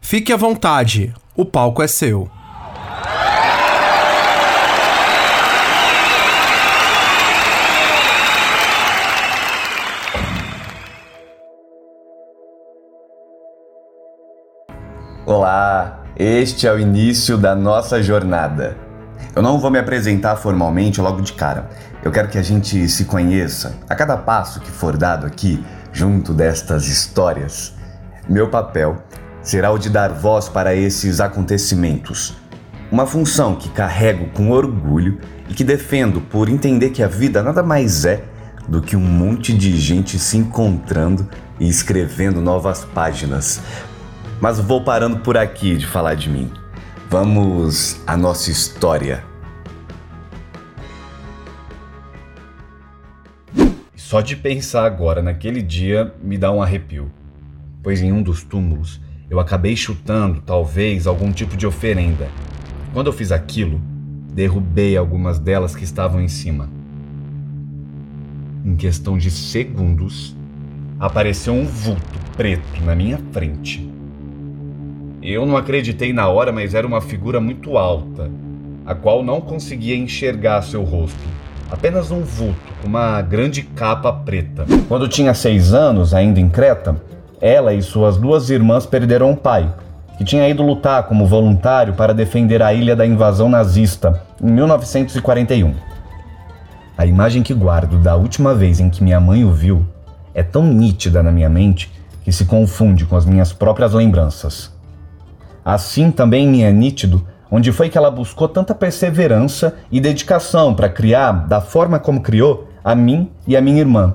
Fique à vontade, o palco é seu. Olá, este é o início da nossa jornada. Eu não vou me apresentar formalmente logo de cara. Eu quero que a gente se conheça a cada passo que for dado aqui, junto destas histórias. Meu papel será o de dar voz para esses acontecimentos. Uma função que carrego com orgulho e que defendo por entender que a vida nada mais é do que um monte de gente se encontrando e escrevendo novas páginas. Mas vou parando por aqui de falar de mim. Vamos à nossa história. Só de pensar agora naquele dia me dá um arrepio, pois em um dos túmulos eu acabei chutando, talvez, algum tipo de oferenda. Quando eu fiz aquilo, derrubei algumas delas que estavam em cima. Em questão de segundos, apareceu um vulto preto na minha frente. Eu não acreditei na hora, mas era uma figura muito alta, a qual não conseguia enxergar seu rosto. Apenas um vulto uma grande capa preta. Quando tinha seis anos, ainda em Creta, ela e suas duas irmãs perderam o pai, que tinha ido lutar como voluntário para defender a ilha da invasão nazista em 1941. A imagem que guardo da última vez em que minha mãe o viu é tão nítida na minha mente que se confunde com as minhas próprias lembranças. Assim também me é nítido onde foi que ela buscou tanta perseverança e dedicação para criar, da forma como criou, a mim e a minha irmã,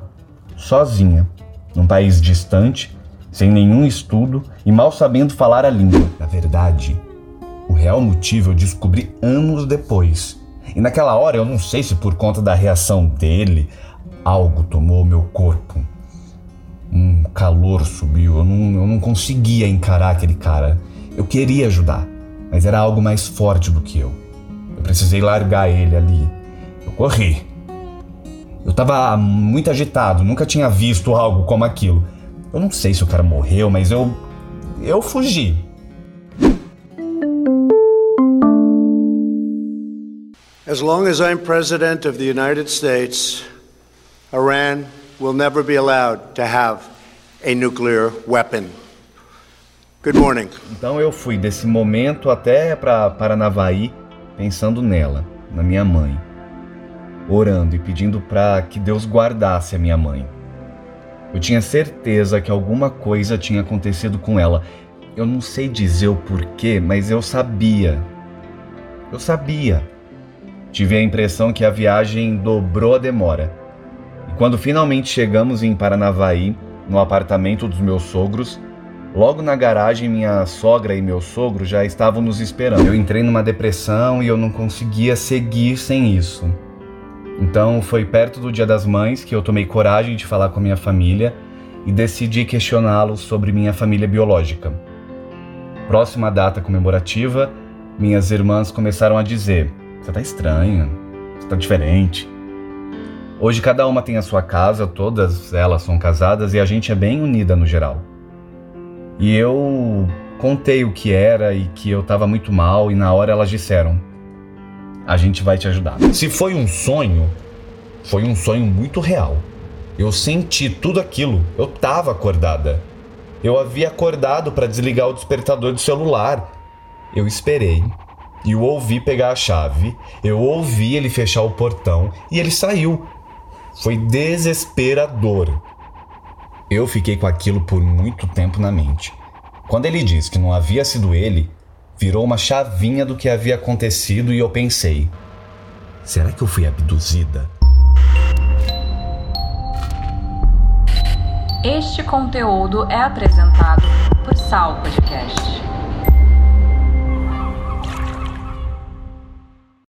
sozinha, num país distante sem nenhum estudo e mal sabendo falar a língua. Na verdade, o real motivo eu descobri anos depois. E naquela hora eu não sei se por conta da reação dele, algo tomou meu corpo. Um calor subiu, eu não, eu não conseguia encarar aquele cara. Eu queria ajudar, mas era algo mais forte do que eu. Eu precisei largar ele ali. Eu corri. Eu estava muito agitado, nunca tinha visto algo como aquilo. Eu não sei se o cara morreu, mas eu. Eu fugi. As long as I'm President of the United States, Iran will never be allowed to have a nuclear weapon. Good morning. Então eu fui desse momento até para Paranavaí pensando nela, na minha mãe, orando e pedindo para que Deus guardasse a minha mãe. Eu tinha certeza que alguma coisa tinha acontecido com ela. Eu não sei dizer o porquê, mas eu sabia. Eu sabia. Tive a impressão que a viagem dobrou a demora. E quando finalmente chegamos em Paranavaí, no apartamento dos meus sogros, logo na garagem minha sogra e meu sogro já estavam nos esperando. Eu entrei numa depressão e eu não conseguia seguir sem isso. Então foi perto do Dia das Mães que eu tomei coragem de falar com a minha família e decidi questioná-los sobre minha família biológica. Próxima data comemorativa, minhas irmãs começaram a dizer: Você tá estranho, você tá diferente. Hoje cada uma tem a sua casa, todas elas são casadas e a gente é bem unida no geral. E eu contei o que era e que eu tava muito mal, e na hora elas disseram: a gente vai te ajudar. Se foi um sonho, foi um sonho muito real. Eu senti tudo aquilo. Eu estava acordada. Eu havia acordado para desligar o despertador do celular. Eu esperei e o ouvi pegar a chave. Eu ouvi ele fechar o portão e ele saiu. Foi desesperador. Eu fiquei com aquilo por muito tempo na mente. Quando ele disse que não havia sido ele, virou uma chavinha do que havia acontecido e eu pensei: será que eu fui abduzida? Este conteúdo é apresentado por Sal Podcast.